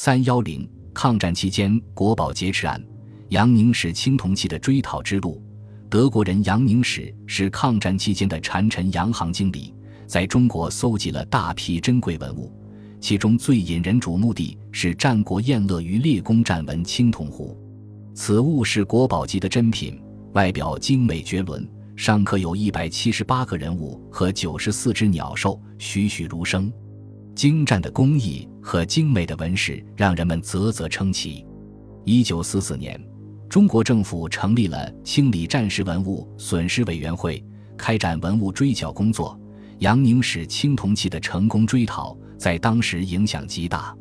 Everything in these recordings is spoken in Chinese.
三幺零抗战期间国宝劫持案，杨宁史青铜器的追讨之路。德国人杨宁史是抗战期间的禅臣洋行经理，在中国搜集了大批珍贵文物，其中最引人瞩目的是战国宴乐于列公战纹青铜壶。此物是国宝级的珍品，外表精美绝伦，上刻有一百七十八个人物和九十四只鸟兽，栩栩如生。精湛的工艺和精美的纹饰让人们啧啧称奇。一九四四年。中国政府成立了清理战时文物损失委员会，开展文物追缴工作。杨宁史青铜器的成功追讨，在当时影响极大。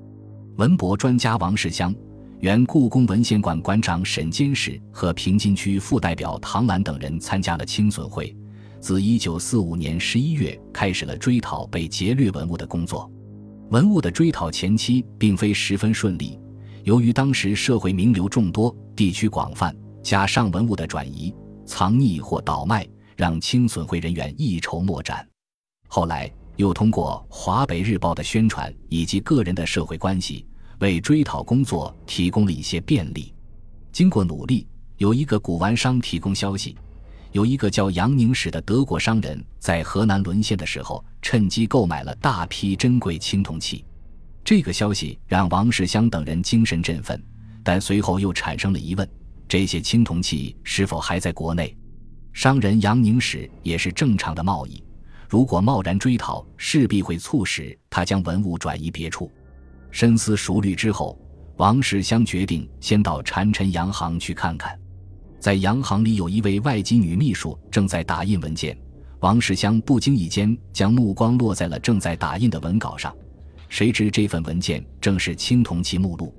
文博专家王世襄、原故宫文献馆馆长沈坚士和平津区副代表唐澜等人参加了清损会，自1945年11月开始了追讨被劫掠文物的工作。文物的追讨前期并非十分顺利。由于当时社会名流众多，地区广泛，加上文物的转移、藏匿或倒卖，让清损会人员一筹莫展。后来又通过《华北日报》的宣传以及个人的社会关系，为追讨工作提供了一些便利。经过努力，有一个古玩商提供消息，有一个叫杨宁史的德国商人，在河南沦陷的时候，趁机购买了大批珍贵青铜器。这个消息让王世襄等人精神振奋，但随后又产生了疑问：这些青铜器是否还在国内？商人杨宁史也是正常的贸易，如果贸然追讨，势必会促使他将文物转移别处。深思熟虑之后，王世襄决定先到禅臣洋行去看看。在洋行里，有一位外籍女秘书正在打印文件。王世襄不经意间将目光落在了正在打印的文稿上。谁知这份文件正是青铜器目录，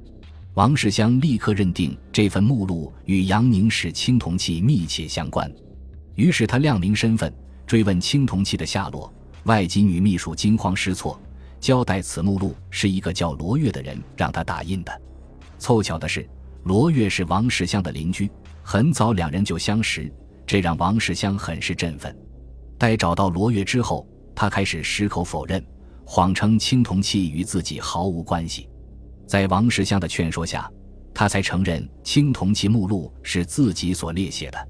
王世襄立刻认定这份目录与杨宁史青铜器密切相关，于是他亮明身份，追问青铜器的下落。外籍女秘书惊慌失措，交代此目录是一个叫罗月的人让他打印的。凑巧的是，罗月是王世襄的邻居，很早两人就相识，这让王世襄很是振奋。待找到罗月之后，他开始矢口否认。谎称青铜器与自己毫无关系，在王世襄的劝说下，他才承认青铜器目录是自己所列写的。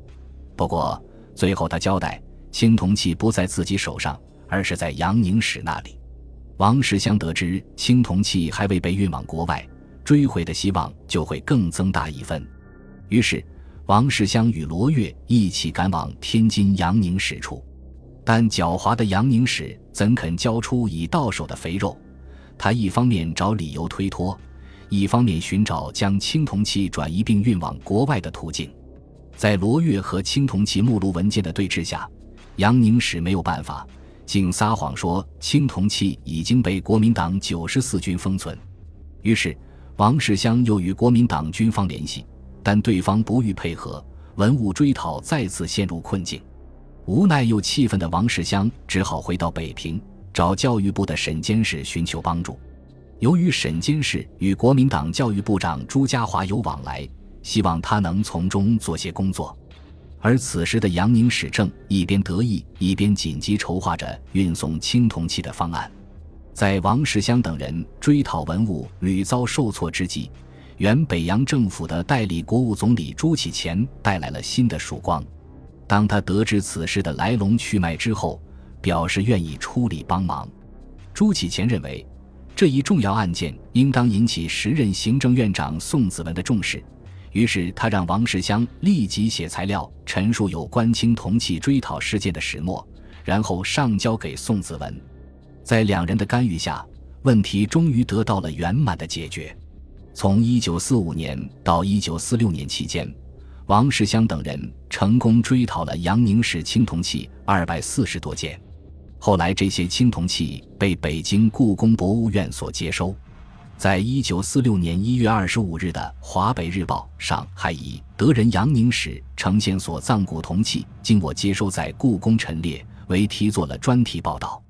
不过最后他交代，青铜器不在自己手上，而是在杨宁史那里。王世襄得知青铜器还未被运往国外，追回的希望就会更增大一分。于是，王世襄与罗月一起赶往天津杨宁史处。但狡猾的杨宁史怎肯交出已到手的肥肉？他一方面找理由推脱，一方面寻找将青铜器转移并运往国外的途径。在罗月和青铜器目录文件的对峙下，杨宁史没有办法，竟撒谎说青铜器已经被国民党九十四军封存。于是，王世襄又与国民党军方联系，但对方不予配合，文物追讨再次陷入困境。无奈又气愤的王世襄只好回到北平，找教育部的沈监事寻求帮助。由于沈监事与国民党教育部长朱家骅有往来，希望他能从中做些工作。而此时的杨宁史正一边得意，一边紧急筹划着运送青铜器的方案。在王世襄等人追讨文物屡遭受挫之际，原北洋政府的代理国务总理朱启潜带来了新的曙光。当他得知此事的来龙去脉之后，表示愿意出力帮忙。朱启潜认为，这一重要案件应当引起时任行政院长宋子文的重视，于是他让王世襄立即写材料陈述有关青铜器追讨事件的始末，然后上交给宋子文。在两人的干预下，问题终于得到了圆满的解决。从1945年到1946年期间。王世襄等人成功追讨了杨宁史青铜器二百四十多件，后来这些青铜器被北京故宫博物院所接收。在一九四六年一月二十五日的《华北日报》上，还以“德人杨宁史呈现所藏古铜器，经我接收在故宫陈列”为题做了专题报道。